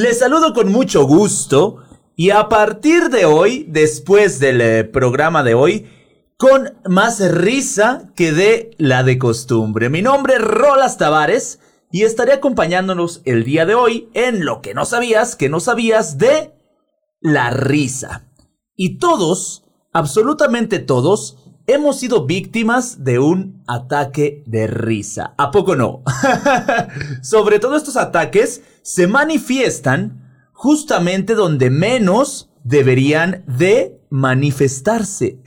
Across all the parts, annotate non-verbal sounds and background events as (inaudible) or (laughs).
Les saludo con mucho gusto y a partir de hoy, después del eh, programa de hoy, con más risa que de la de costumbre. Mi nombre es Rolas Tavares y estaré acompañándonos el día de hoy en lo que no sabías, que no sabías de la risa. Y todos, absolutamente todos, hemos sido víctimas de un ataque de risa. ¿A poco no? (laughs) Sobre todo estos ataques se manifiestan justamente donde menos deberían de manifestarse.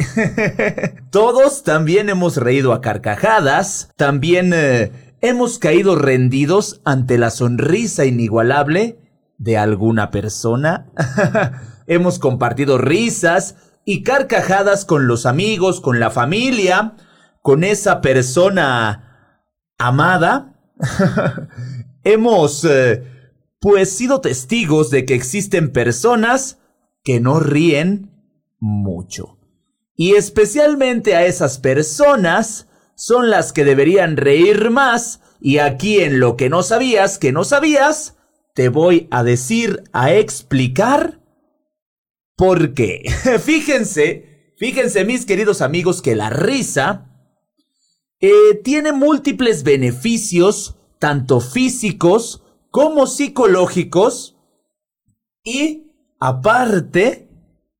(laughs) Todos también hemos reído a carcajadas, también eh, hemos caído rendidos ante la sonrisa inigualable de alguna persona. (laughs) hemos compartido risas, y carcajadas con los amigos, con la familia, con esa persona amada. (laughs) Hemos, eh, pues, sido testigos de que existen personas que no ríen mucho. Y especialmente a esas personas son las que deberían reír más y aquí en lo que no sabías, que no sabías, te voy a decir, a explicar ¿Por qué? (laughs) fíjense, fíjense mis queridos amigos que la risa eh, tiene múltiples beneficios, tanto físicos como psicológicos, y aparte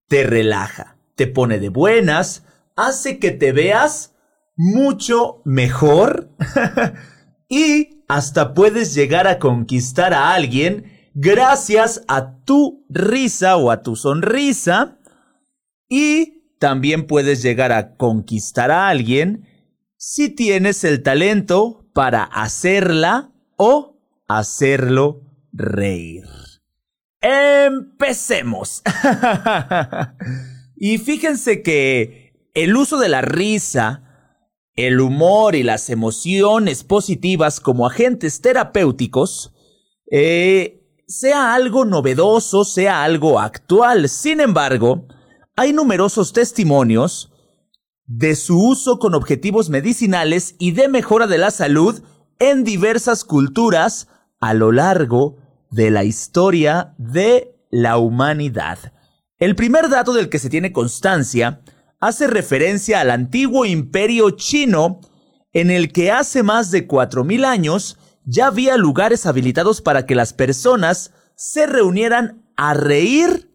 te relaja, te pone de buenas, hace que te veas mucho mejor (laughs) y hasta puedes llegar a conquistar a alguien gracias a tu risa o a tu sonrisa. Y también puedes llegar a conquistar a alguien si tienes el talento para hacerla o hacerlo reír. Empecemos. (laughs) y fíjense que el uso de la risa, el humor y las emociones positivas como agentes terapéuticos eh, sea algo novedoso, sea algo actual. Sin embargo, hay numerosos testimonios de su uso con objetivos medicinales y de mejora de la salud en diversas culturas a lo largo de la historia de la humanidad. El primer dato del que se tiene constancia hace referencia al antiguo imperio chino, en el que hace más de 4.000 años ya había lugares habilitados para que las personas se reunieran a reír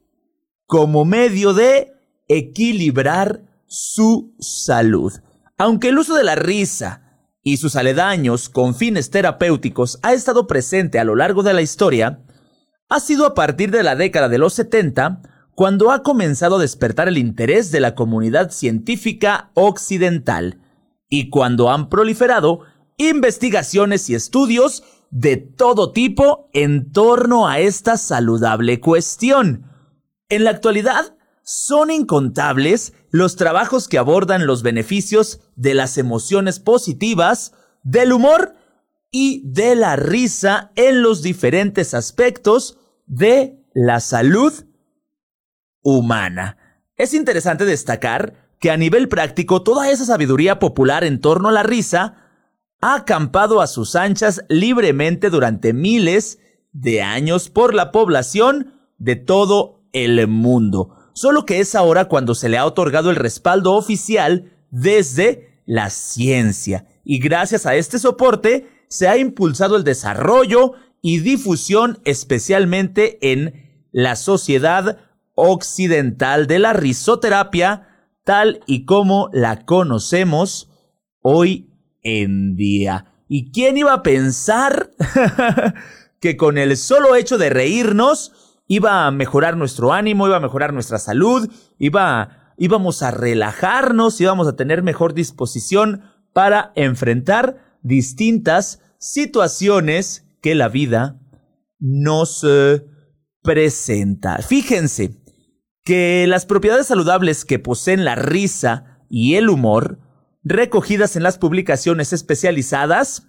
como medio de equilibrar su salud. Aunque el uso de la risa y sus aledaños con fines terapéuticos ha estado presente a lo largo de la historia, ha sido a partir de la década de los 70 cuando ha comenzado a despertar el interés de la comunidad científica occidental y cuando han proliferado investigaciones y estudios de todo tipo en torno a esta saludable cuestión. En la actualidad, son incontables los trabajos que abordan los beneficios de las emociones positivas, del humor y de la risa en los diferentes aspectos de la salud humana. Es interesante destacar que a nivel práctico toda esa sabiduría popular en torno a la risa ha acampado a sus anchas libremente durante miles de años por la población de todo el mundo. Solo que es ahora cuando se le ha otorgado el respaldo oficial desde la ciencia. Y gracias a este soporte se ha impulsado el desarrollo y difusión especialmente en la sociedad occidental de la risoterapia tal y como la conocemos hoy en día. ¿Y quién iba a pensar (laughs) que con el solo hecho de reírnos iba a mejorar nuestro ánimo, iba a mejorar nuestra salud, iba, íbamos a relajarnos, íbamos a tener mejor disposición para enfrentar distintas situaciones que la vida nos eh, presenta. Fíjense que las propiedades saludables que poseen la risa y el humor recogidas en las publicaciones especializadas,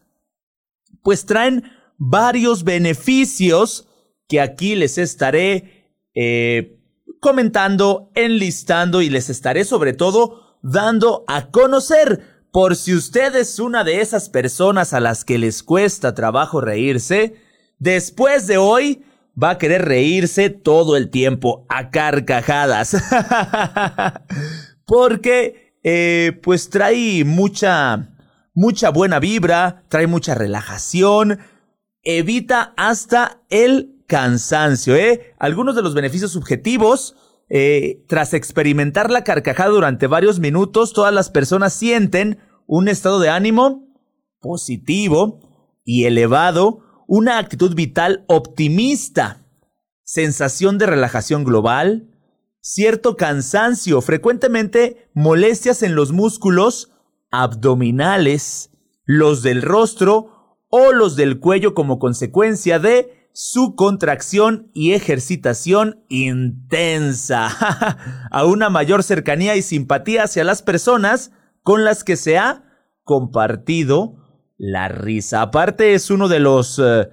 pues traen varios beneficios que aquí les estaré eh, comentando, enlistando y les estaré sobre todo dando a conocer. Por si usted es una de esas personas a las que les cuesta trabajo reírse, después de hoy va a querer reírse todo el tiempo a carcajadas. (laughs) Porque, eh, pues trae mucha, mucha buena vibra, trae mucha relajación, evita hasta el cansancio, ¿eh? Algunos de los beneficios subjetivos, eh, tras experimentar la carcajada durante varios minutos, todas las personas sienten un estado de ánimo positivo y elevado, una actitud vital optimista, sensación de relajación global, cierto cansancio, frecuentemente molestias en los músculos abdominales, los del rostro o los del cuello como consecuencia de su contracción y ejercitación intensa, (laughs) a una mayor cercanía y simpatía hacia las personas con las que se ha compartido la risa. Aparte es uno de los, eh,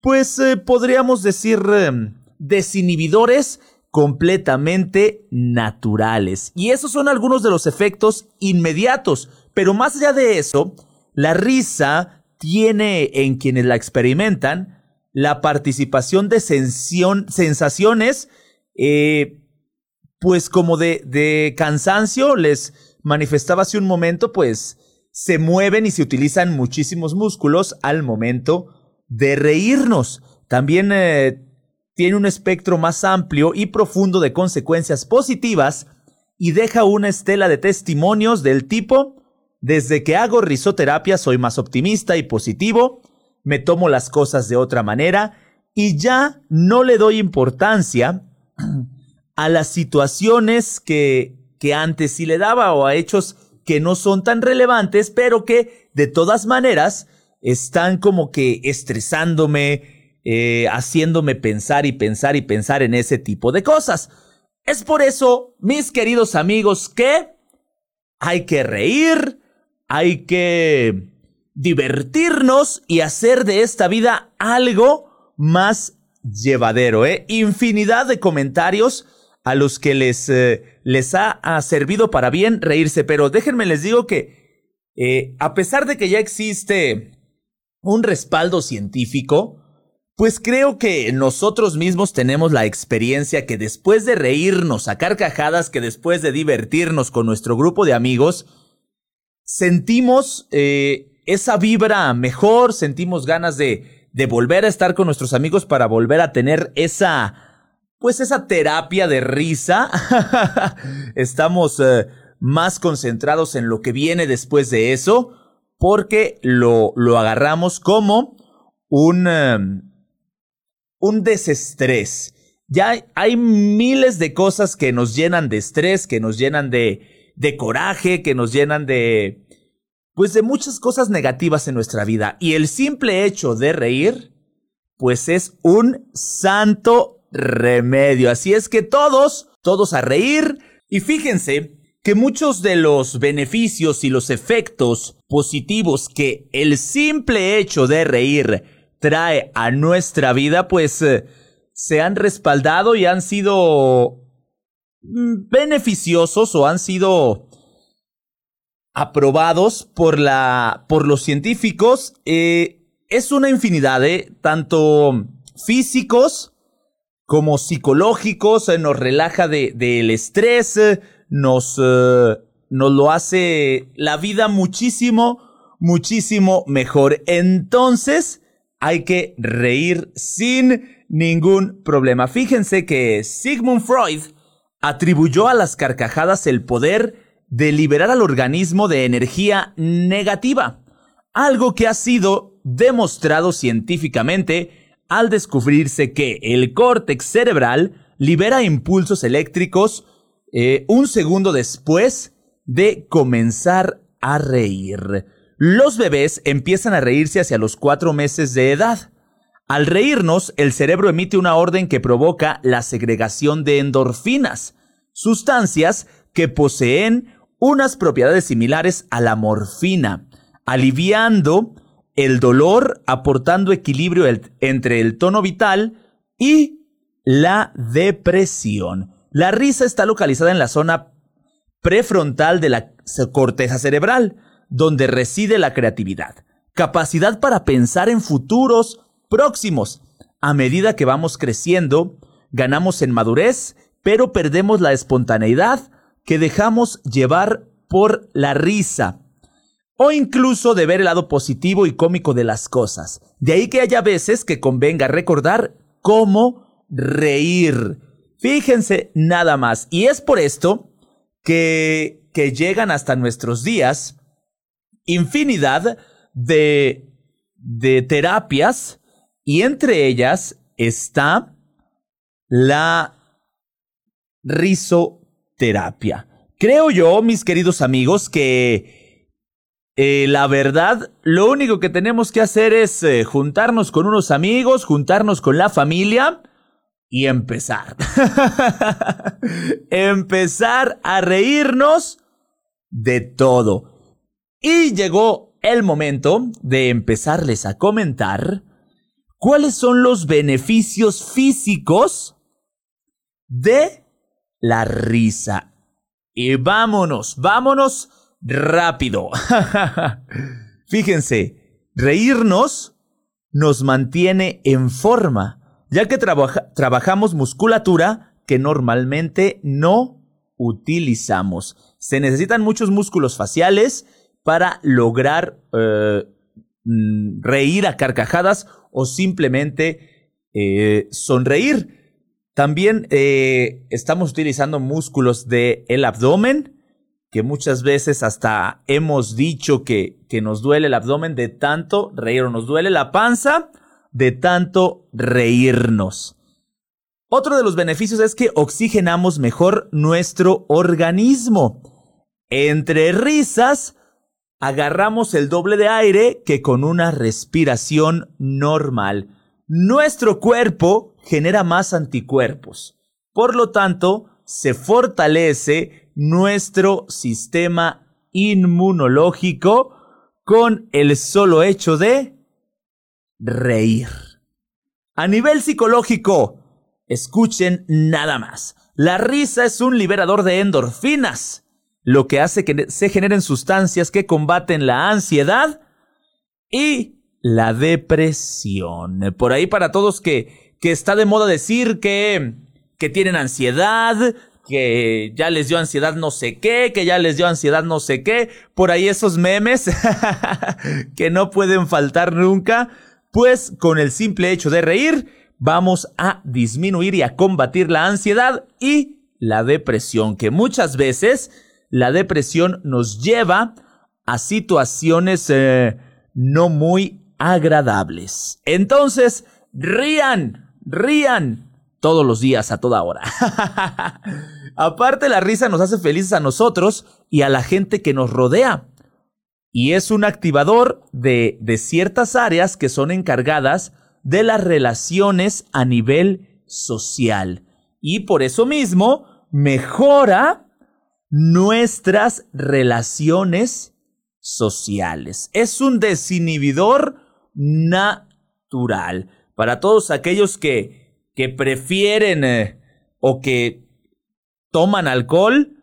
pues eh, podríamos decir, eh, desinhibidores completamente naturales. Y esos son algunos de los efectos inmediatos. Pero más allá de eso, la risa tiene en quienes la experimentan la participación de sensaciones, pues como de, de cansancio, les manifestaba hace un momento, pues se mueven y se utilizan muchísimos músculos al momento de reírnos. También eh, tiene un espectro más amplio y profundo de consecuencias positivas y deja una estela de testimonios del tipo, desde que hago risoterapia soy más optimista y positivo, me tomo las cosas de otra manera y ya no le doy importancia a las situaciones que, que antes sí le daba o a hechos que no son tan relevantes, pero que de todas maneras están como que estresándome, eh, haciéndome pensar y pensar y pensar en ese tipo de cosas. Es por eso, mis queridos amigos, que hay que reír, hay que divertirnos y hacer de esta vida algo más llevadero, ¿eh? Infinidad de comentarios a los que les, eh, les ha, servido para bien reírse, pero déjenme les digo que a pesar de que ya existe un respaldo científico, pues creo que nosotros mismos tenemos la experiencia que después de reírnos a carcajadas, que después de divertirnos con nuestro grupo de amigos, sentimos eh, esa vibra mejor, sentimos ganas de, volver a estar con nuestros amigos para volver a tener esa pues esa terapia de risa. (laughs) Estamos eh, más concentrados en lo que viene después de eso, porque lo, lo agarramos como un, em, un desestrés. Ya hay, miles de cosas que nos llenan de estrés, que nos llenan de, de coraje, que nos llenan de, pues de muchas cosas negativas en nuestra vida. Y el simple hecho de reír, pues es un santo remedio. Así es que todos, todos a reír. Y fíjense que muchos de los beneficios y los efectos positivos que el simple hecho de reír trae a nuestra vida, pues eh, se han respaldado y han sido mm, beneficiosos o han sido aprobados por la por los científicos eh, es una infinidad de ¿eh? tanto físicos como psicológicos, nos relaja del de, estrés, nos, eh, nos lo hace la vida muchísimo, muchísimo mejor. Entonces, hay que reír sin ningún problema. Fíjense que Sigmund Freud atribuyó a las carcajadas el poder de liberar al organismo de energía negativa, algo que ha sido demostrado científicamente al descubrirse que el córtex cerebral libera impulsos eléctricos eh, un segundo después de comenzar a reír. Los bebés empiezan a reírse hacia los cuatro meses de edad. Al reírnos, el cerebro emite una orden que provoca la segregación de endorfinas, sustancias que poseen unas propiedades similares a la morfina, aliviando el dolor aportando equilibrio entre el tono vital y la depresión. La risa está localizada en la zona prefrontal de la corteza cerebral, donde reside la creatividad, capacidad para pensar en futuros próximos, a medida que vamos creciendo, ganamos en madurez, pero perdemos la espontaneidad que dejamos llevar por la risa o incluso de ver el lado positivo y cómico de las cosas. De ahí que haya veces que convenga recordar cómo reír. Fíjense nada más. Y es por esto que, que llegan hasta nuestros días infinidad de, de terapias y entre ellas está la risoterapia. Creo yo, mis queridos amigos, que eh, la verdad, lo único que tenemos que hacer es eh, juntarnos con unos amigos, juntarnos con la familia y empezar. (laughs) empezar a reírnos de todo. Y llegó el momento de empezarles a comentar cuáles son los beneficios físicos de la risa. Y vámonos, vámonos rápido. (laughs) Fíjense, reírnos nos mantiene en forma, ya que trabajamos musculatura que normalmente no utilizamos. Se necesitan muchos músculos faciales para lograr eh, mm, reír a carcajadas o simplemente eh, sonreír. También eh, estamos utilizando músculos del el abdomen, que muchas veces hasta hemos dicho que, que nos duele el abdomen de tanto reír o nos duele la panza de tanto reírnos. Otro de los beneficios es que oxigenamos mejor nuestro organismo. Entre risas, agarramos el doble de aire que con una respiración normal. Nuestro cuerpo genera más anticuerpos. Por lo tanto, se fortalece nuestro sistema inmunológico con el solo hecho de reír. A nivel psicológico, escuchen nada más. La risa es un liberador de endorfinas, lo que hace que se generen sustancias que combaten la ansiedad y la depresión. Por ahí para todos que, que está de moda decir que, que tienen ansiedad, que ya les dio ansiedad no sé qué, que ya les dio ansiedad no sé qué, por ahí esos memes (laughs) que no pueden faltar nunca, pues con el simple hecho de reír vamos a disminuir y a combatir la ansiedad y la depresión, que muchas veces la depresión nos lleva a situaciones eh, no muy agradables. Entonces, rían, rían, todos los días, a toda hora. (laughs) Aparte, la risa nos hace felices a nosotros y a la gente que nos rodea. Y es un activador de, de ciertas áreas que son encargadas de las relaciones a nivel social. Y por eso mismo mejora nuestras relaciones sociales. Es un desinhibidor natural. Para todos aquellos que, que prefieren eh, o que toman alcohol,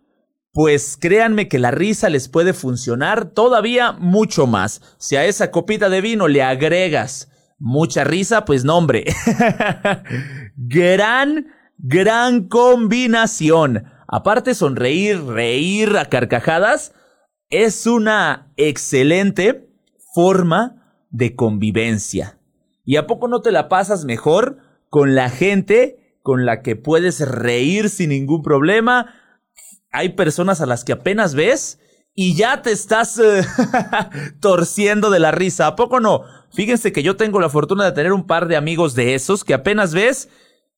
pues créanme que la risa les puede funcionar todavía mucho más. Si a esa copita de vino le agregas mucha risa, pues no hombre. (laughs) gran, gran combinación. Aparte sonreír, reír a carcajadas, es una excelente forma de convivencia. ¿Y a poco no te la pasas mejor con la gente con la que puedes reír sin ningún problema. Hay personas a las que apenas ves y ya te estás eh, (laughs) torciendo de la risa. ¿A poco no? Fíjense que yo tengo la fortuna de tener un par de amigos de esos que apenas ves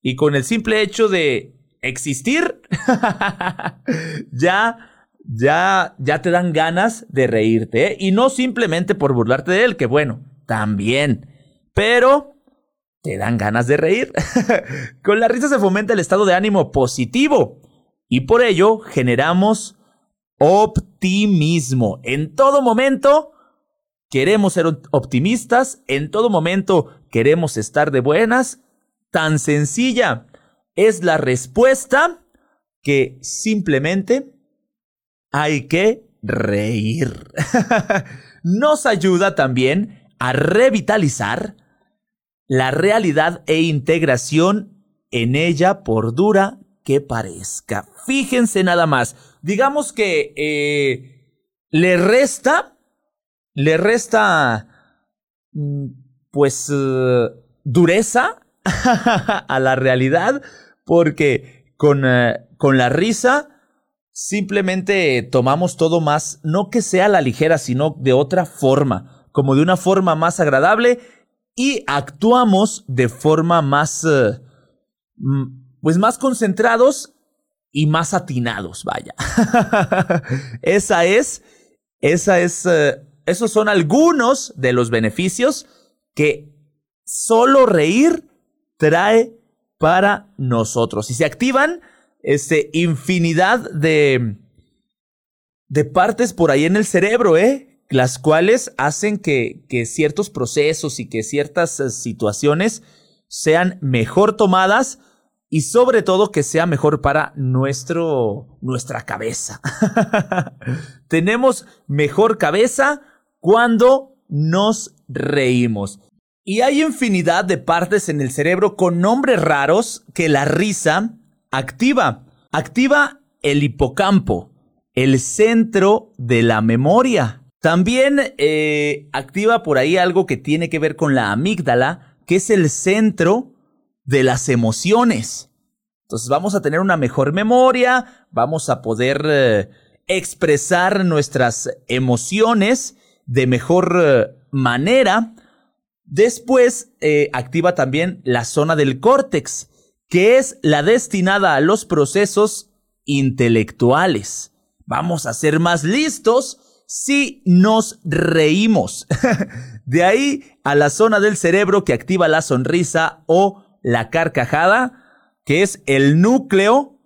y con el simple hecho de existir, (laughs) ya, ya, ya te dan ganas de reírte. ¿eh? Y no simplemente por burlarte de él, que bueno, también. Pero te dan ganas de reír. (laughs) Con la risa se fomenta el estado de ánimo positivo y por ello generamos optimismo. En todo momento queremos ser optimistas, en todo momento queremos estar de buenas. Tan sencilla es la respuesta que simplemente hay que reír. (laughs) Nos ayuda también a revitalizar la realidad e integración en ella por dura que parezca. Fíjense nada más. Digamos que eh, le resta, le resta, mm, pues, eh, dureza (laughs) a la realidad, porque con, eh, con la risa simplemente tomamos todo más, no que sea la ligera, sino de otra forma, como de una forma más agradable y actuamos de forma más, pues más concentrados y más atinados, vaya. (laughs) esa es, esa es, eh, esos son algunos de los beneficios que solo reír trae para nosotros. Y se activan este, infinidad de, de partes por ahí en el cerebro, ¿eh? Las cuales hacen que, que ciertos procesos y que ciertas eh, situaciones sean mejor tomadas y sobre todo que sea mejor para nuestro, nuestra cabeza. (laughs) Tenemos mejor cabeza cuando nos reímos. Y hay infinidad de partes en el cerebro con nombres raros que la risa activa. Activa el hipocampo, el centro de la memoria. También eh, activa por ahí algo que tiene que ver con la amígdala, que es el centro de las emociones. Entonces vamos a tener una mejor memoria, vamos a poder eh, expresar nuestras emociones de mejor eh, manera. Después eh, activa también la zona del córtex, que es la destinada a los procesos intelectuales. Vamos a ser más listos si nos reímos. (laughs) de ahí a la zona del cerebro que activa la sonrisa o la carcajada, que es el núcleo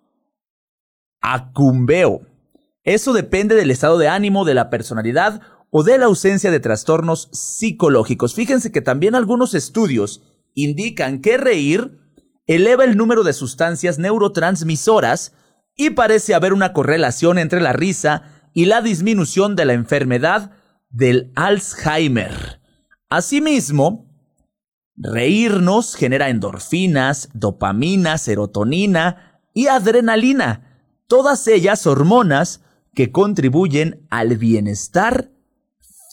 acumbeo. Eso depende del estado de ánimo, de la personalidad o de la ausencia de trastornos psicológicos. Fíjense que también algunos estudios indican que reír eleva el número de sustancias neurotransmisoras y parece haber una correlación entre la risa y la disminución de la enfermedad del Alzheimer. Asimismo, Reírnos genera endorfinas, dopamina, serotonina y adrenalina, todas ellas hormonas que contribuyen al bienestar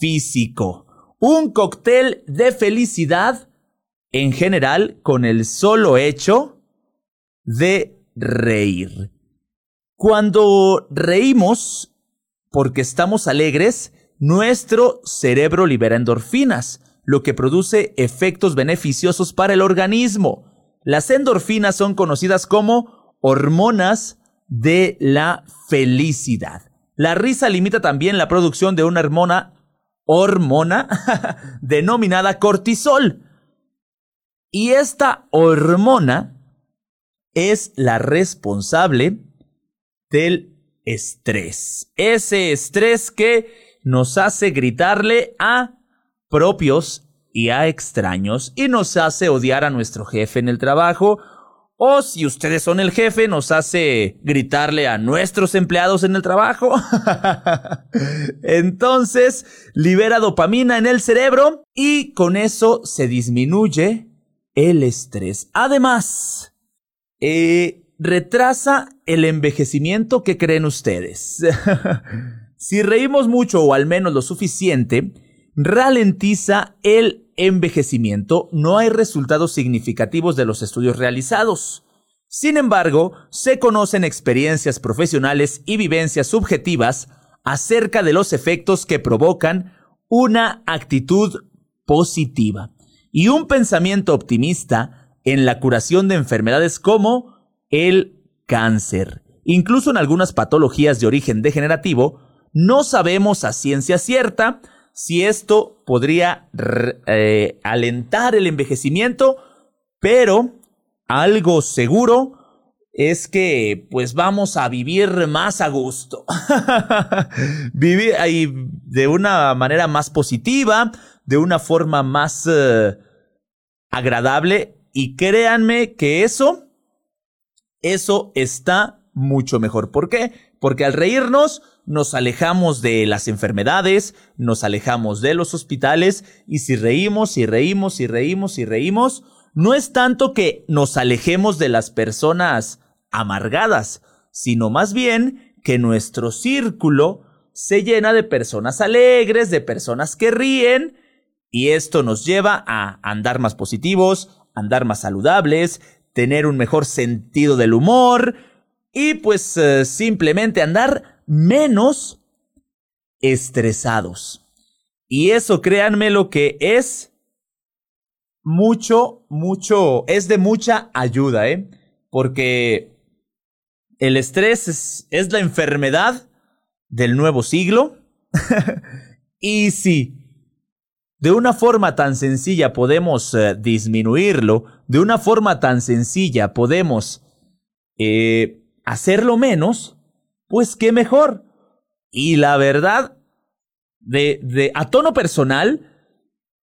físico. Un cóctel de felicidad en general con el solo hecho de reír. Cuando reímos porque estamos alegres, nuestro cerebro libera endorfinas, lo que produce efectos beneficiosos para el organismo. Las endorfinas son conocidas como hormonas de la felicidad. La risa limita también la producción de una hormona, hormona (laughs) denominada cortisol. Y esta hormona es la responsable del estrés. Ese estrés que nos hace gritarle a propios y a extraños y nos hace odiar a nuestro jefe en el trabajo o si ustedes son el jefe, nos hace gritarle a nuestros empleados en el trabajo. (laughs) Entonces, libera dopamina en el cerebro y con eso se disminuye el estrés. Además, eh, retrasa el envejecimiento que creen ustedes. (laughs) si reímos mucho o al menos lo suficiente, ralentiza el envejecimiento, no hay resultados significativos de los estudios realizados. Sin embargo, se conocen experiencias profesionales y vivencias subjetivas acerca de los efectos que provocan una actitud positiva y un pensamiento optimista en la curación de enfermedades como el cáncer. Incluso en algunas patologías de origen degenerativo, no sabemos a ciencia cierta si esto podría eh, alentar el envejecimiento, pero algo seguro es que pues vamos a vivir más a gusto. (laughs) vivir ahí de una manera más positiva, de una forma más eh, agradable y créanme que eso, eso está mucho mejor. ¿Por qué? Porque al reírnos nos alejamos de las enfermedades, nos alejamos de los hospitales y si reímos y reímos y reímos y reímos, no es tanto que nos alejemos de las personas amargadas, sino más bien que nuestro círculo se llena de personas alegres, de personas que ríen, y esto nos lleva a andar más positivos, andar más saludables, tener un mejor sentido del humor y pues eh, simplemente andar menos estresados. Y eso créanme lo que es mucho, mucho, es de mucha ayuda, ¿eh? Porque el estrés es, es la enfermedad del nuevo siglo. (laughs) y si de una forma tan sencilla podemos eh, disminuirlo, de una forma tan sencilla podemos eh, hacerlo menos, pues qué mejor. Y la verdad, de, a tono personal,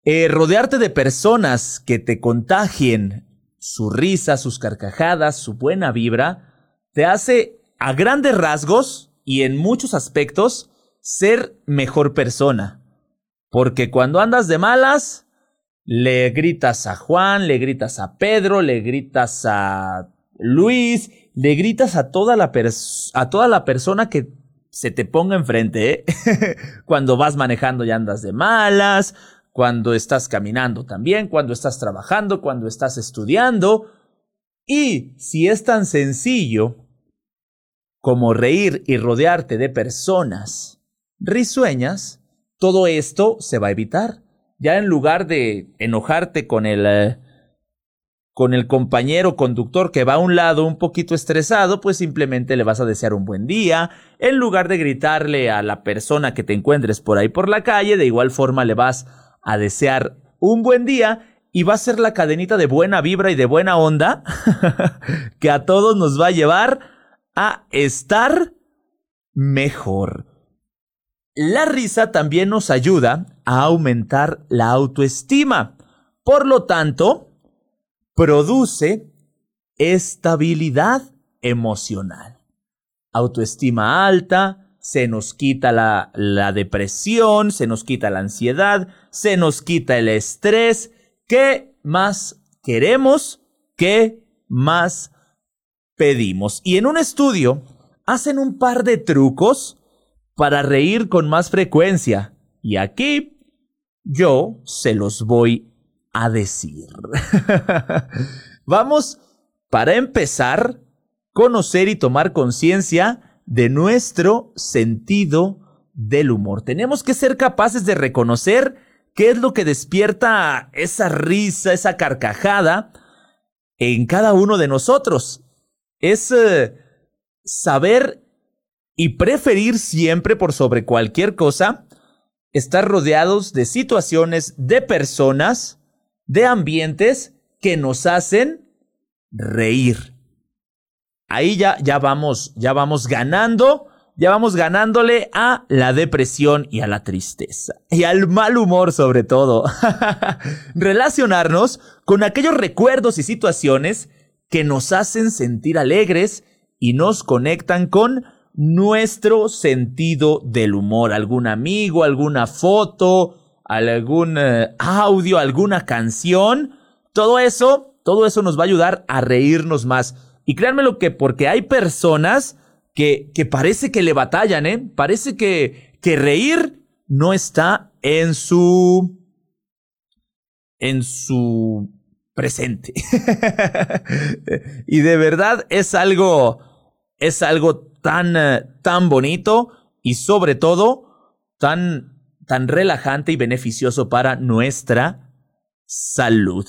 eh, rodearte de personas que te contagien su risa, sus carcajadas, su buena vibra, te hace a grandes rasgos y en muchos aspectos ser mejor persona. Porque cuando andas de malas, le gritas a Juan, le gritas a Pedro, le gritas a Luis, le gritas a toda la, a toda la persona que se te ponga enfrente. ¿eh? (laughs) cuando vas manejando y andas de malas, cuando estás caminando también, cuando estás trabajando, cuando estás estudiando. Y si es tan sencillo como reír y rodearte de personas risueñas, todo esto se va a evitar. Ya en lugar de enojarte con el eh, con el compañero conductor que va a un lado un poquito estresado, pues simplemente le vas a desear un buen día. En lugar de gritarle a la persona que te encuentres por ahí por la calle, de igual forma le vas a desear un buen día y va a ser la cadenita de buena vibra y de buena onda (laughs) que a todos nos va a llevar a estar mejor. La risa también nos ayuda a aumentar la autoestima. Por lo tanto, produce estabilidad emocional. Autoestima alta, se nos quita la, la, depresión, se nos quita la ansiedad, se nos quita el estrés. ¿Qué más queremos? ¿Qué más pedimos. Y en un estudio hacen un par de trucos para reír con más frecuencia. Y aquí yo se los voy a decir. (laughs) Vamos, para empezar, conocer y tomar conciencia de nuestro sentido del humor. Tenemos que ser capaces de reconocer qué es lo que despierta esa risa, esa carcajada en cada uno de nosotros es eh, saber y preferir siempre por sobre cualquier cosa estar rodeados de situaciones, de personas, de ambientes que nos hacen reír. Ahí ya, ya vamos, ya vamos ganando, ya vamos ganándole a la depresión y a la tristeza. Y al mal humor sobre todo. (laughs) Relacionarnos con aquellos recuerdos y situaciones que nos hacen sentir alegres y nos conectan con nuestro sentido del humor. Algún amigo, alguna foto, algún eh, audio, alguna canción. Todo eso, todo eso nos va a ayudar a reírnos más. Y créanme lo que, porque hay personas que, que parece que le batallan, ¿eh? Parece que, que reír no está en su, en su presente. (laughs) y de verdad es algo, es algo tan, eh, tan bonito y sobre todo tan, tan relajante y beneficioso para nuestra salud.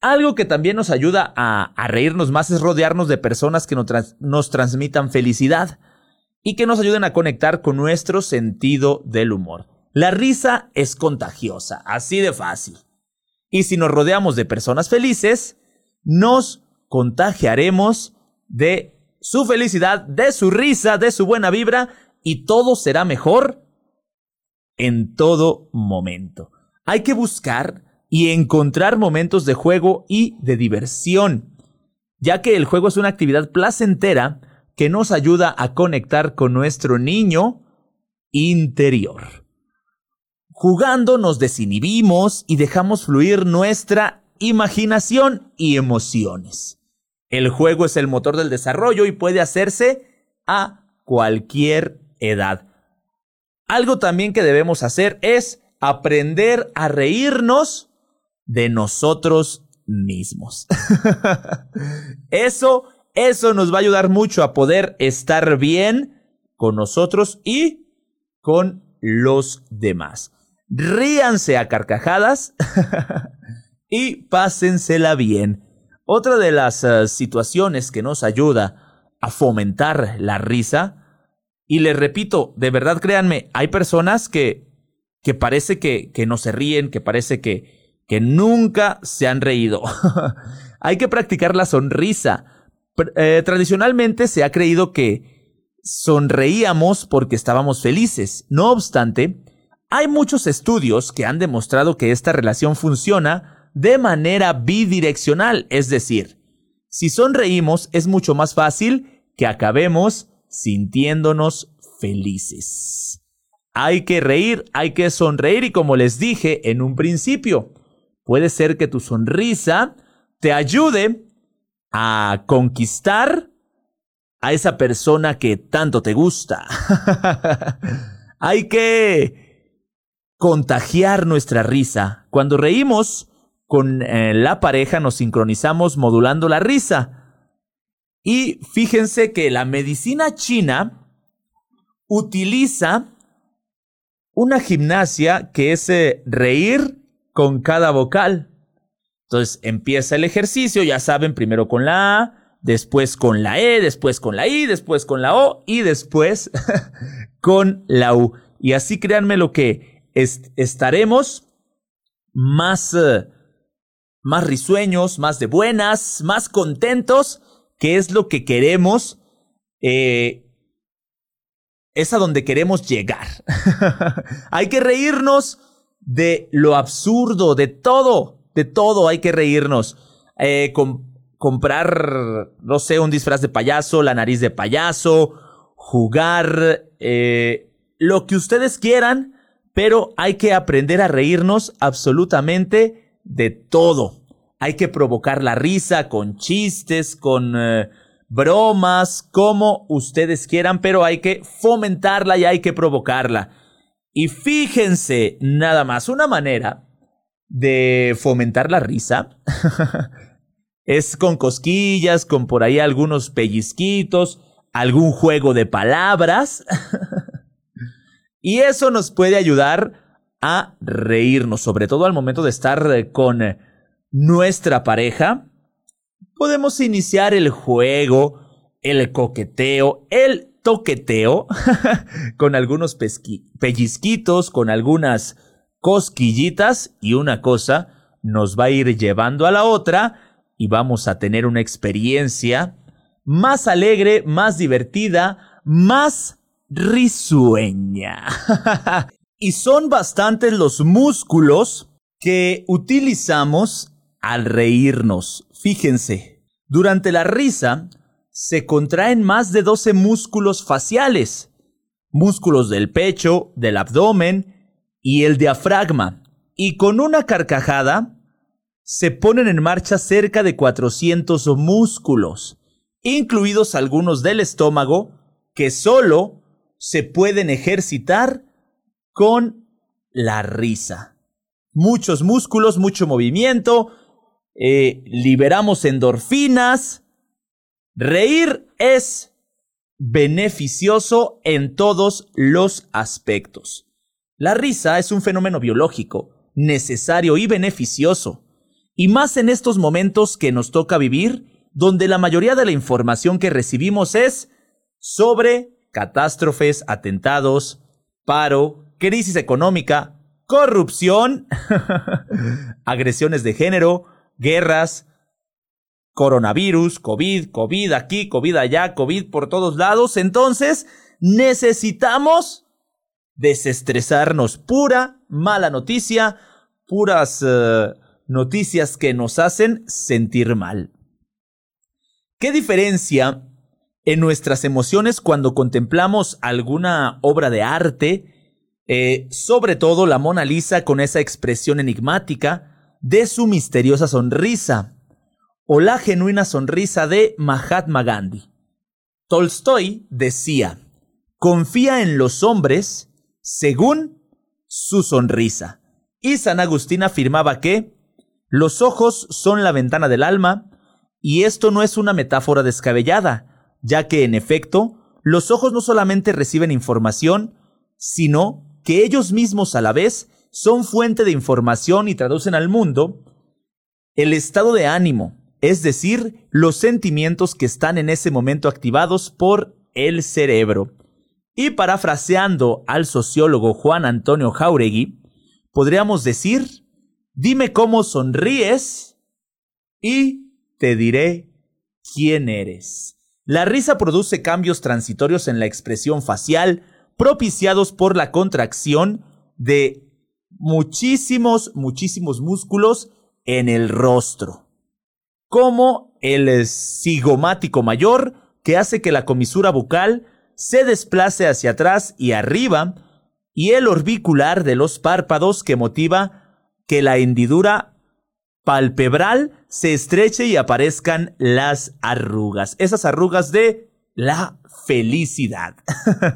Algo que también nos ayuda a, reírnos más es rodearnos de personas que nos, nos transmitan felicidad y que nos ayuden a conectar con nuestro sentido del humor. La risa es contagiosa, así de fácil. Y si nos rodeamos de personas felices, nos contagiaremos de su felicidad, de su risa, de su buena vibra y todo será mejor en todo momento. Hay que buscar y encontrar momentos de juego y de diversión, ya que el juego es una actividad placentera que nos ayuda a conectar con nuestro niño interior. Jugando nos desinhibimos y dejamos fluir nuestra imaginación y emociones. El juego es el motor del desarrollo y puede hacerse a cualquier edad. Algo también que debemos hacer es aprender a reírnos de nosotros mismos. (laughs) eso, eso nos va a ayudar mucho a poder estar bien con nosotros y con los demás. Ríanse a carcajadas (laughs) y pásensela bien. Otra de las eh, situaciones que nos ayuda a fomentar la risa, y les repito, de verdad créanme, hay personas que, que parece que, que no se ríen, que parece que, que nunca se han reído. (laughs) hay que practicar la sonrisa. Eh, tradicionalmente se ha creído que sonreíamos porque estábamos felices. No obstante, hay muchos estudios que han demostrado que esta relación funciona de manera bidireccional, es decir, si sonreímos es mucho más fácil que acabemos sintiéndonos felices. Hay que reír, hay que sonreír y como les dije en un principio, puede ser que tu sonrisa te ayude a conquistar a esa persona que tanto te gusta. (laughs) hay que contagiar nuestra risa. Cuando reímos, con eh, la pareja nos sincronizamos modulando la risa. Y fíjense que la medicina china utiliza una gimnasia que es eh, reír con cada vocal. Entonces empieza el ejercicio, ya saben, primero con la A, después con la E, después con la I, después con la O y después (laughs) con la U. Y así créanme lo que estaremos más... Eh, más risueños, más de buenas, más contentos, que es lo que queremos, eh, es a donde queremos llegar. (laughs) hay que reírnos de lo absurdo, de todo, de todo hay que reírnos. Eh, comprar, no sé, un disfraz de payaso, la nariz de payaso, jugar, eh, lo que ustedes quieran, pero hay que aprender a reírnos absolutamente de todo. Hay que provocar la risa con chistes, con eh, bromas, como ustedes quieran, pero hay que fomentarla y hay que provocarla. Y fíjense, nada más, una manera de fomentar la risa (laughs) es con cosquillas, con por ahí algunos pellizquitos, algún juego de palabras. (laughs) y eso nos puede ayudar a reírnos, sobre todo al momento de estar eh, con eh, nuestra pareja. Podemos iniciar el juego, el coqueteo, el toqueteo, (laughs) con algunos pellizquitos, con algunas cosquillitas y una cosa nos va a ir llevando a la otra y vamos a tener una experiencia más alegre, más divertida, más risueña. (laughs) Y son bastantes los músculos que utilizamos al reírnos. Fíjense, durante la risa se contraen más de 12 músculos faciales, músculos del pecho, del abdomen y el diafragma. Y con una carcajada se ponen en marcha cerca de 400 músculos, incluidos algunos del estómago, que solo se pueden ejercitar con la risa. Muchos músculos, mucho movimiento, eh, liberamos endorfinas. Reír es beneficioso en todos los aspectos. La risa es un fenómeno biológico, necesario y beneficioso, y más en estos momentos que nos toca vivir, donde la mayoría de la información que recibimos es sobre catástrofes, atentados, paro, crisis económica, corrupción, (laughs) agresiones de género, guerras, coronavirus, COVID, COVID aquí, COVID allá, COVID por todos lados. Entonces, necesitamos desestresarnos. Pura mala noticia, puras eh, noticias que nos hacen sentir mal. ¿Qué diferencia en nuestras emociones cuando contemplamos alguna obra de arte, eh, sobre todo la Mona Lisa con esa expresión enigmática de su misteriosa sonrisa, o la genuina sonrisa de Mahatma Gandhi. Tolstoy decía, confía en los hombres según su sonrisa. Y San Agustín afirmaba que los ojos son la ventana del alma, y esto no es una metáfora descabellada, ya que en efecto, los ojos no solamente reciben información, sino que ellos mismos a la vez son fuente de información y traducen al mundo el estado de ánimo, es decir, los sentimientos que están en ese momento activados por el cerebro. Y parafraseando al sociólogo Juan Antonio Jauregui, podríamos decir, dime cómo sonríes y te diré quién eres. La risa produce cambios transitorios en la expresión facial propiciados por la contracción de muchísimos, muchísimos músculos en el rostro, como el cigomático mayor, que hace que la comisura bucal se desplace hacia atrás y arriba, y el orbicular de los párpados que motiva que la hendidura palpebral se estreche y aparezcan las arrugas, esas arrugas de la felicidad,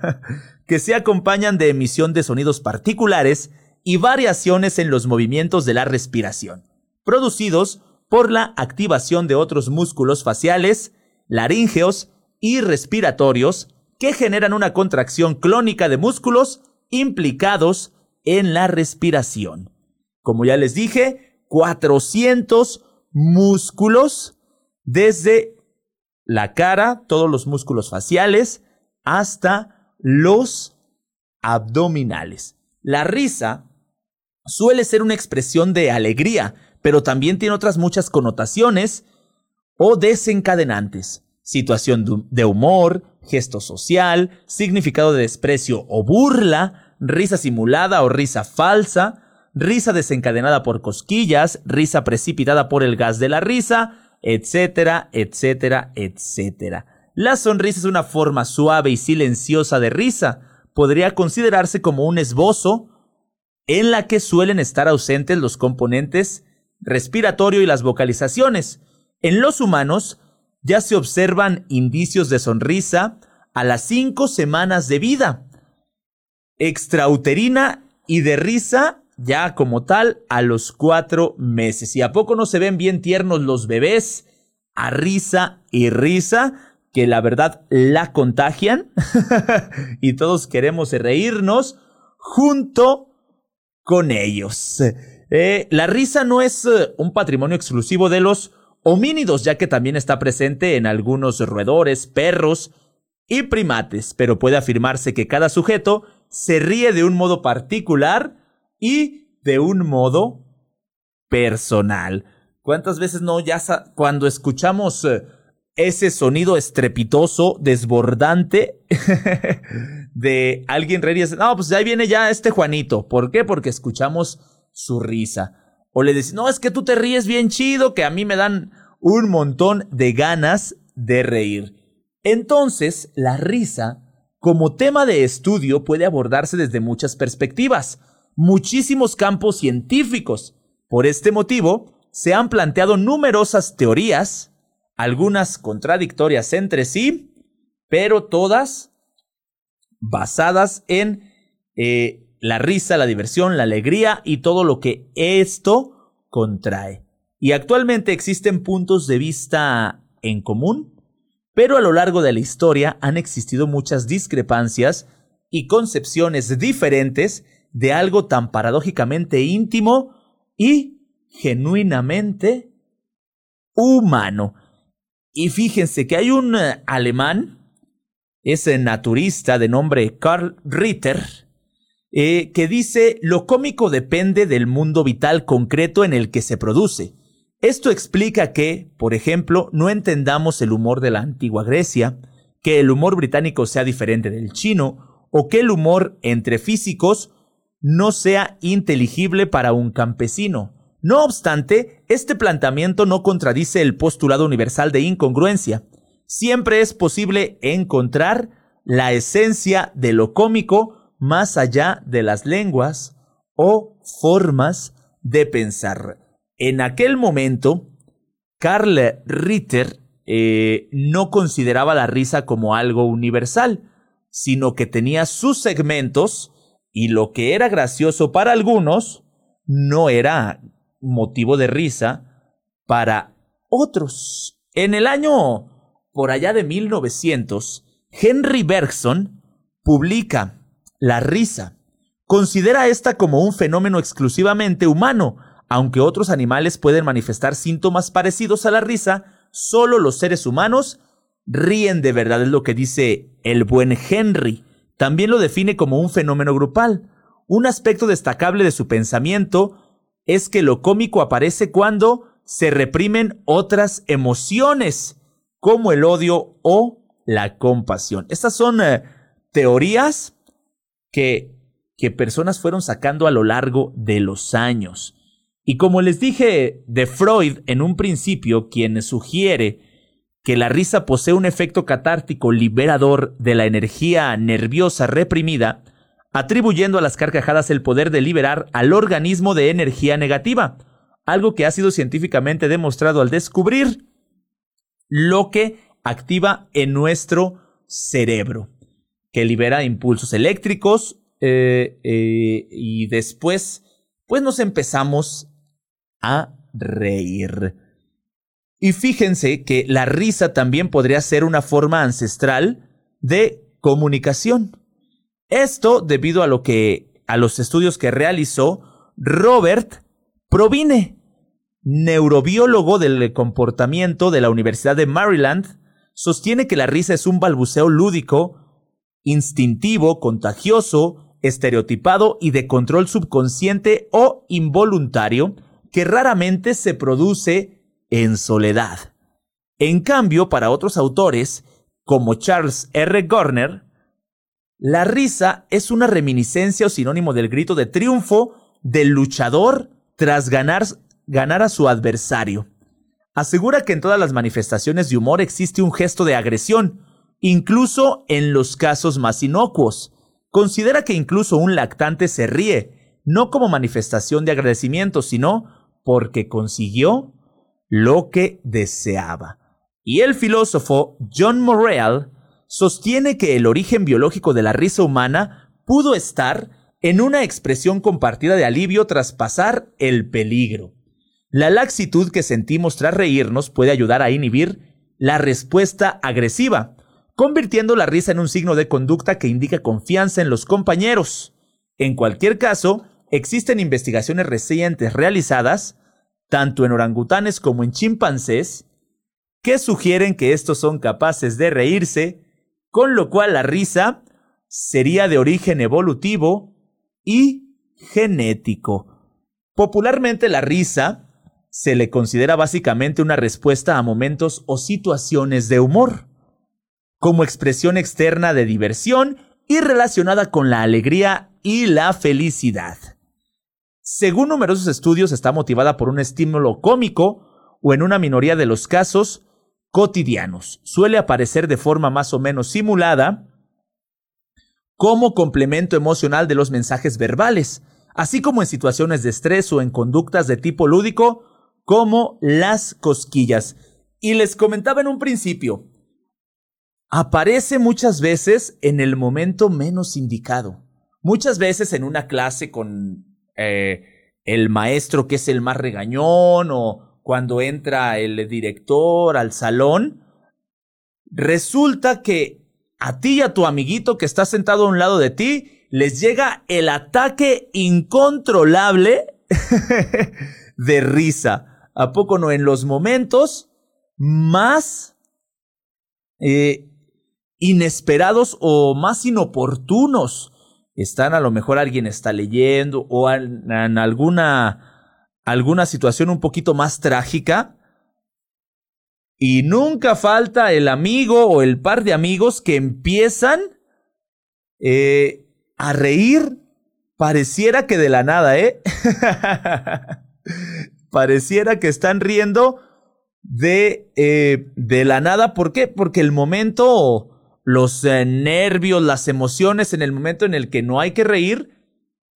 (laughs) que se acompañan de emisión de sonidos particulares y variaciones en los movimientos de la respiración, producidos por la activación de otros músculos faciales, laríngeos y respiratorios que generan una contracción clónica de músculos implicados en la respiración. Como ya les dije, 400 músculos desde la cara, todos los músculos faciales, hasta los abdominales. La risa suele ser una expresión de alegría, pero también tiene otras muchas connotaciones o desencadenantes situación de humor, gesto social, significado de desprecio o burla, risa simulada o risa falsa, risa desencadenada por cosquillas, risa precipitada por el gas de la risa, etcétera, etcétera, etcétera. La sonrisa es una forma suave y silenciosa de risa. Podría considerarse como un esbozo en la que suelen estar ausentes los componentes respiratorio y las vocalizaciones. En los humanos, ya se observan indicios de sonrisa a las cinco semanas de vida. Extrauterina y de risa ya como tal a los cuatro meses. ¿Y a poco no se ven bien tiernos los bebés? A risa y risa, que la verdad la contagian. (laughs) y todos queremos reírnos junto con ellos. Eh, la risa no es eh, un patrimonio exclusivo de los homínidos, ya que también está presente en algunos roedores, perros y primates, pero puede afirmarse que cada sujeto se ríe de un modo particular y de un modo personal. ¿Cuántas veces no ya cuando escuchamos eh, ese sonido estrepitoso, desbordante (laughs) de alguien reír, no, pues ahí viene ya este Juanito. ¿Por qué? Porque escuchamos su risa. O le decís, no, es que tú te ríes bien chido, que a mí me dan un montón de ganas de reír. Entonces, la risa, como tema de estudio, puede abordarse desde muchas perspectivas, muchísimos campos científicos. Por este motivo, se han planteado numerosas teorías, algunas contradictorias entre sí, pero todas basadas en eh, la risa, la diversión, la alegría y todo lo que esto contrae. Y actualmente existen puntos de vista en común, pero a lo largo de la historia han existido muchas discrepancias y concepciones diferentes de algo tan paradójicamente íntimo y genuinamente humano. Y fíjense que hay un eh, alemán, ese naturista de nombre Karl Ritter, eh, que dice, lo cómico depende del mundo vital concreto en el que se produce. Esto explica que, por ejemplo, no entendamos el humor de la antigua Grecia, que el humor británico sea diferente del chino, o que el humor entre físicos no sea inteligible para un campesino. No obstante, este planteamiento no contradice el postulado universal de incongruencia, siempre es posible encontrar la esencia de lo cómico más allá de las lenguas o formas de pensar. En aquel momento, Karl Ritter eh, no consideraba la risa como algo universal, sino que tenía sus segmentos y lo que era gracioso para algunos no era motivo de risa para otros. En el año por allá de 1900, Henry Bergson publica La risa. Considera esta como un fenómeno exclusivamente humano, aunque otros animales pueden manifestar síntomas parecidos a la risa, solo los seres humanos ríen de verdad, es lo que dice el buen Henry. También lo define como un fenómeno grupal. Un aspecto destacable de su pensamiento es que lo cómico aparece cuando se reprimen otras emociones, como el odio o la compasión. Estas son eh, teorías que, que personas fueron sacando a lo largo de los años. Y como les dije de Freud en un principio, quien sugiere que la risa posee un efecto catártico liberador de la energía nerviosa reprimida, atribuyendo a las carcajadas el poder de liberar al organismo de energía negativa, algo que ha sido científicamente demostrado al descubrir lo que activa en nuestro cerebro, que libera impulsos eléctricos eh, eh, y después pues nos empezamos a reír. Y fíjense que la risa también podría ser una forma ancestral de comunicación. Esto debido a lo que a los estudios que realizó Robert Provine, neurobiólogo del comportamiento de la Universidad de Maryland, sostiene que la risa es un balbuceo lúdico, instintivo, contagioso, estereotipado y de control subconsciente o involuntario que raramente se produce en soledad. En cambio, para otros autores, como Charles R. Garner, la risa es una reminiscencia o sinónimo del grito de triunfo del luchador tras ganar, ganar a su adversario. Asegura que en todas las manifestaciones de humor existe un gesto de agresión, incluso en los casos más inocuos. Considera que incluso un lactante se ríe, no como manifestación de agradecimiento, sino porque consiguió lo que deseaba. Y el filósofo John Morrell sostiene que el origen biológico de la risa humana pudo estar en una expresión compartida de alivio tras pasar el peligro. La laxitud que sentimos tras reírnos puede ayudar a inhibir la respuesta agresiva, convirtiendo la risa en un signo de conducta que indica confianza en los compañeros. En cualquier caso, existen investigaciones recientes realizadas, tanto en orangutanes como en chimpancés, que sugieren que estos son capaces de reírse, con lo cual la risa sería de origen evolutivo y genético. Popularmente la risa se le considera básicamente una respuesta a momentos o situaciones de humor, como expresión externa de diversión y relacionada con la alegría y la felicidad. Según numerosos estudios, está motivada por un estímulo cómico o en una minoría de los casos cotidianos. Suele aparecer de forma más o menos simulada como complemento emocional de los mensajes verbales, así como en situaciones de estrés o en conductas de tipo lúdico como las cosquillas. Y les comentaba en un principio, aparece muchas veces en el momento menos indicado. Muchas veces en una clase con eh, el maestro que es el más regañón o cuando entra el director al salón, resulta que a ti y a tu amiguito que está sentado a un lado de ti les llega el ataque incontrolable (laughs) de risa. ¿A poco no? En los momentos más eh, inesperados o más inoportunos. Están a lo mejor alguien está leyendo o en, alguna, alguna situación un poquito más trágica. Y nunca falta el amigo o el par de amigos que empiezan eh, a reír. Pareciera que de la nada, ¿eh? (laughs) pareciera que están riendo de, eh, de la nada. ¿Por qué? Porque el momento, los eh, nervios, las emociones en el momento en el que no hay que reír,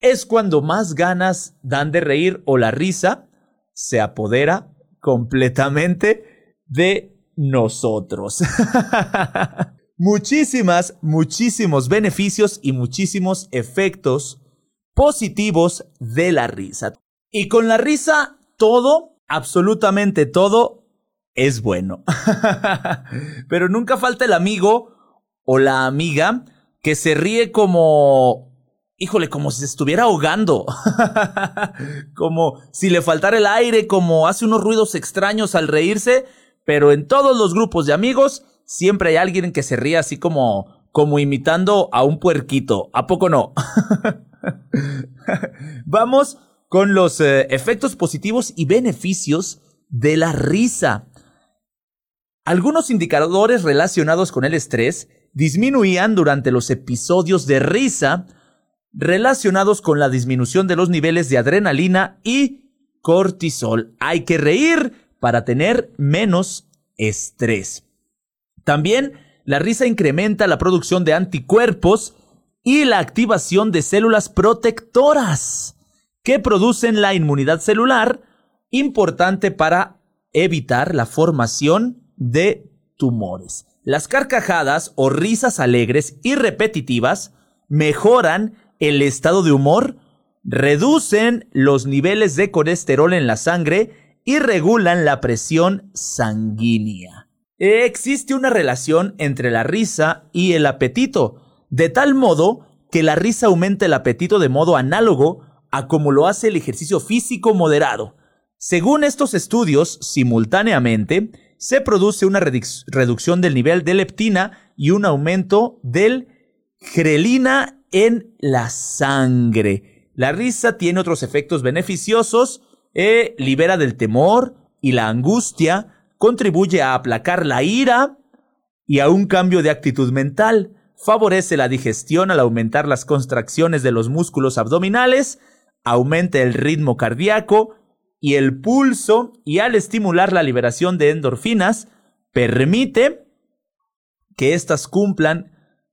es cuando más ganas dan de reír o la risa se apodera completamente de nosotros. (laughs) Muchísimas, muchísimos beneficios y muchísimos efectos positivos de la risa. Y con la risa, todo, absolutamente todo, es bueno. (laughs) Pero nunca falta el amigo o la amiga que se ríe como... Híjole, como si se estuviera ahogando. (laughs) como si le faltara el aire, como hace unos ruidos extraños al reírse. Pero en todos los grupos de amigos siempre hay alguien que se ríe así como, como imitando a un puerquito. ¿A poco no? (laughs) Vamos con los eh, efectos positivos y beneficios de la risa. Algunos indicadores relacionados con el estrés disminuían durante los episodios de risa relacionados con la disminución de los niveles de adrenalina y cortisol. Hay que reír para tener menos estrés. También la risa incrementa la producción de anticuerpos y la activación de células protectoras que producen la inmunidad celular importante para evitar la formación de tumores. Las carcajadas o risas alegres y repetitivas mejoran el estado de humor, reducen los niveles de colesterol en la sangre y regulan la presión sanguínea. Existe una relación entre la risa y el apetito, de tal modo que la risa aumenta el apetito de modo análogo a como lo hace el ejercicio físico moderado. Según estos estudios, simultáneamente, se produce una reducción del nivel de leptina y un aumento del grelina en la sangre. La risa tiene otros efectos beneficiosos, eh, libera del temor y la angustia, contribuye a aplacar la ira y a un cambio de actitud mental, favorece la digestión al aumentar las contracciones de los músculos abdominales, aumenta el ritmo cardíaco y el pulso y al estimular la liberación de endorfinas, permite que éstas cumplan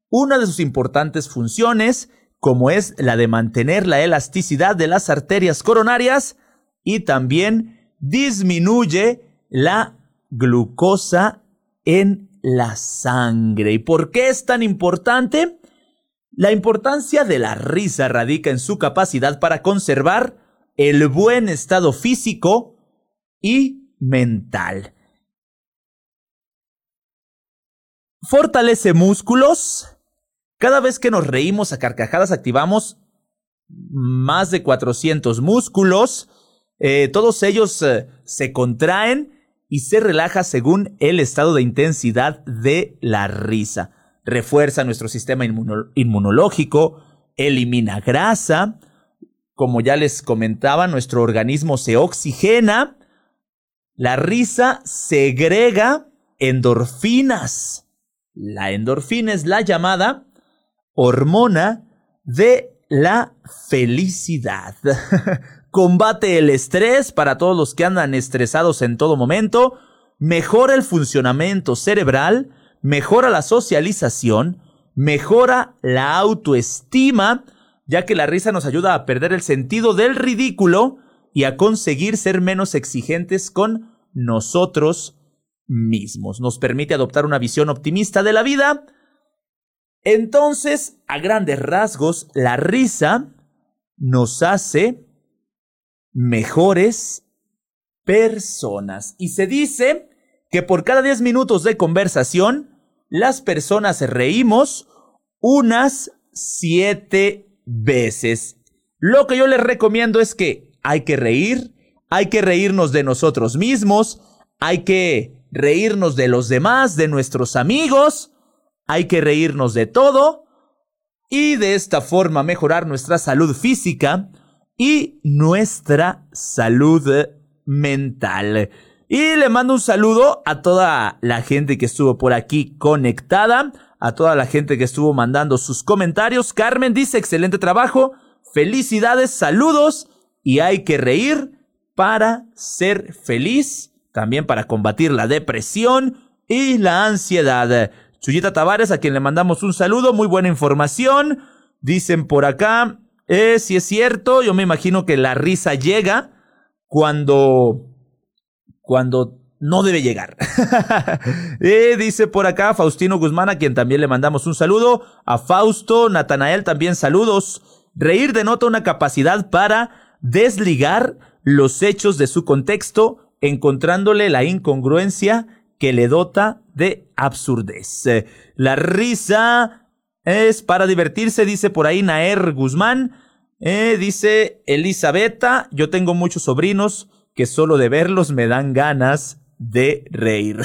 una de sus importantes funciones, como es la de mantener la elasticidad de las arterias coronarias y también disminuye la glucosa en la sangre. ¿Y por qué es tan importante? La importancia de la risa radica en su capacidad para conservar el buen estado físico y mental. Fortalece músculos. Cada vez que nos reímos a carcajadas activamos más de 400 músculos. Eh, todos ellos eh, se contraen y se relaja según el estado de intensidad de la risa. Refuerza nuestro sistema inmunológico, elimina grasa, como ya les comentaba, nuestro organismo se oxigena, la risa segrega endorfinas. La endorfina es la llamada hormona de la felicidad. (laughs) combate el estrés para todos los que andan estresados en todo momento, mejora el funcionamiento cerebral, mejora la socialización, mejora la autoestima, ya que la risa nos ayuda a perder el sentido del ridículo y a conseguir ser menos exigentes con nosotros mismos. Nos permite adoptar una visión optimista de la vida. Entonces, a grandes rasgos, la risa nos hace mejores personas. Y se dice que por cada 10 minutos de conversación, las personas reímos unas 7 veces. Lo que yo les recomiendo es que hay que reír, hay que reírnos de nosotros mismos, hay que reírnos de los demás, de nuestros amigos, hay que reírnos de todo y de esta forma mejorar nuestra salud física, y nuestra salud mental. Y le mando un saludo a toda la gente que estuvo por aquí conectada, a toda la gente que estuvo mandando sus comentarios. Carmen dice, excelente trabajo, felicidades, saludos y hay que reír para ser feliz, también para combatir la depresión y la ansiedad. Chuyita Tavares, a quien le mandamos un saludo, muy buena información. Dicen por acá, eh, si es cierto, yo me imagino que la risa llega cuando, cuando no debe llegar. (laughs) eh, dice por acá Faustino Guzmán, a quien también le mandamos un saludo. A Fausto, Natanael también saludos. Reír denota una capacidad para desligar los hechos de su contexto, encontrándole la incongruencia que le dota de absurdez. La risa es para divertirse, dice por ahí Naer Guzmán. Eh, dice Elisabetta, yo tengo muchos sobrinos que solo de verlos me dan ganas de reír.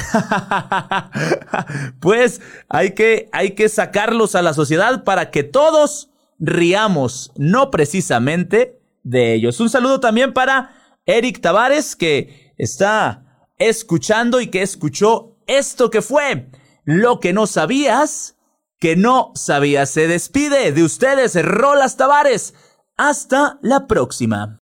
(laughs) pues hay que, hay que sacarlos a la sociedad para que todos riamos, no precisamente de ellos. Un saludo también para Eric Tavares, que está escuchando y que escuchó esto que fue lo que no sabías, que no sabías. Se despide de ustedes, Rolas Tavares. Hasta la próxima.